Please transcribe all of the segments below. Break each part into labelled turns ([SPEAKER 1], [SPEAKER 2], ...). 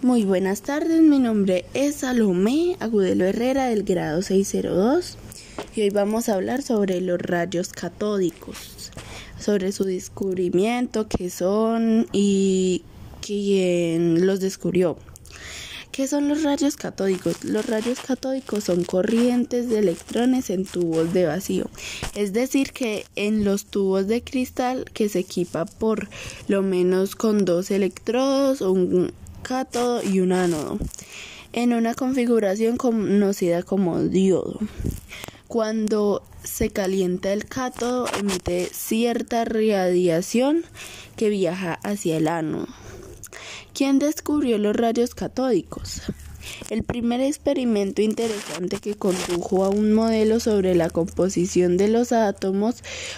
[SPEAKER 1] Muy buenas tardes, mi nombre es Salomé Agudelo Herrera del grado 602 y hoy vamos a hablar sobre los rayos catódicos, sobre su descubrimiento, qué son y quién los descubrió. ¿Qué son los rayos catódicos? Los rayos catódicos son corrientes de electrones en tubos de vacío, es decir, que en los tubos de cristal que se equipa por lo menos con dos electrodos o un cátodo y un ánodo en una configuración conocida como diodo. Cuando se calienta el cátodo emite cierta radiación que viaja hacia el ánodo. ¿Quién descubrió los rayos catódicos? El primer experimento interesante que condujo a un modelo sobre la composición de los átomos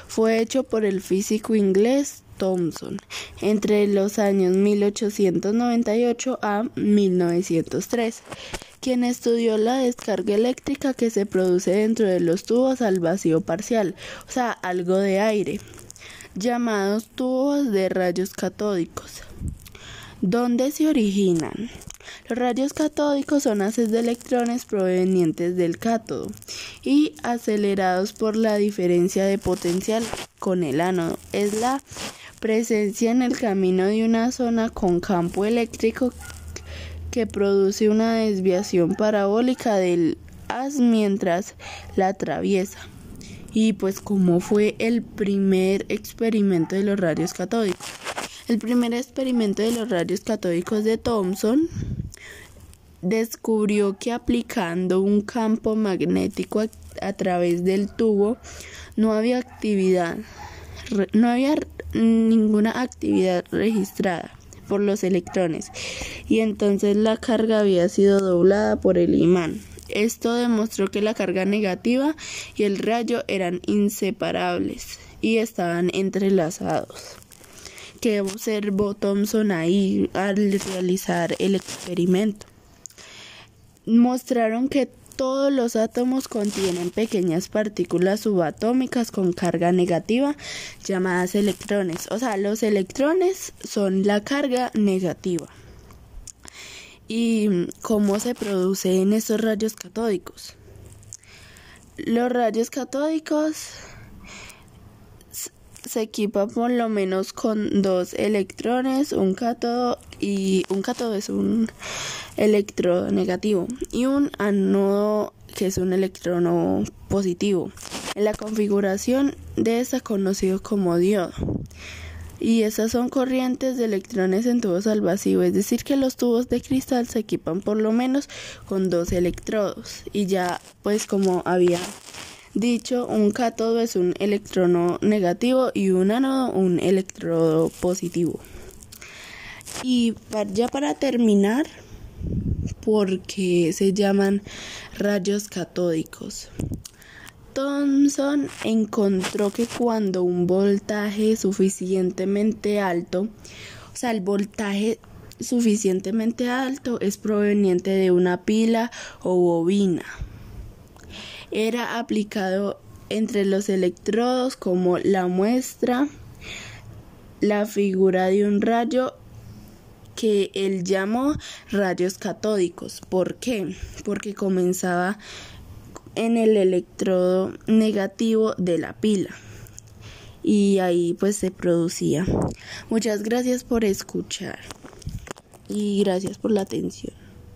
[SPEAKER 1] fue hecho por el físico inglés Thomson entre los años 1898 a 1903, quien estudió la descarga eléctrica que se produce dentro de los tubos al vacío parcial, o sea, algo de aire, llamados tubos de rayos catódicos. ¿Dónde se originan? Los rayos catódicos son haces de electrones provenientes del cátodo y acelerados por la diferencia de potencial con el ánodo. Es la presencia en el camino de una zona con campo eléctrico que produce una desviación parabólica del haz mientras la atraviesa. Y pues como fue el primer experimento de los rayos catódicos. El primer experimento de los rayos catódicos de Thomson descubrió que aplicando un campo magnético a, través del tubo no había actividad, no había ninguna actividad registrada por los electrones y entonces la carga había sido doblada por el imán. Esto demostró que la carga negativa y el rayo eran inseparables y estaban entrelazados que observó Thomson ahí al realizar el experimento. Mostraron que todos los átomos contienen pequeñas partículas subatómicas con carga negativa llamadas electrones. O sea, los electrones son la carga negativa. ¿Y cómo se producen estos rayos catódicos? Los rayos catódicos se equipa por lo menos con dos electrones, un cátodo y un cátodo es un electrodo negativo y un ánodo que es un electrono positivo. En la configuración de esta conocido como diodo. Y esas son corrientes de electrones en tubos al vacío, es decir que los tubos de cristal se equipan por lo menos con dos electrodos y ya pues como había Dicho, un cátodo es un electrono negativo y un ánodo un electrodo positivo. Y ya para terminar, porque se llaman rayos catódicos. Thomson encontró que cuando un voltaje suficientemente alto, o sea, el voltaje suficientemente alto es proveniente de una pila o bobina era aplicado entre los electrodos como la muestra, la figura de un rayo que él llamó rayos catódicos. ¿Por qué? Porque comenzaba en el electrodo negativo de la pila y ahí pues se producía. Muchas gracias por escuchar y gracias por la atención.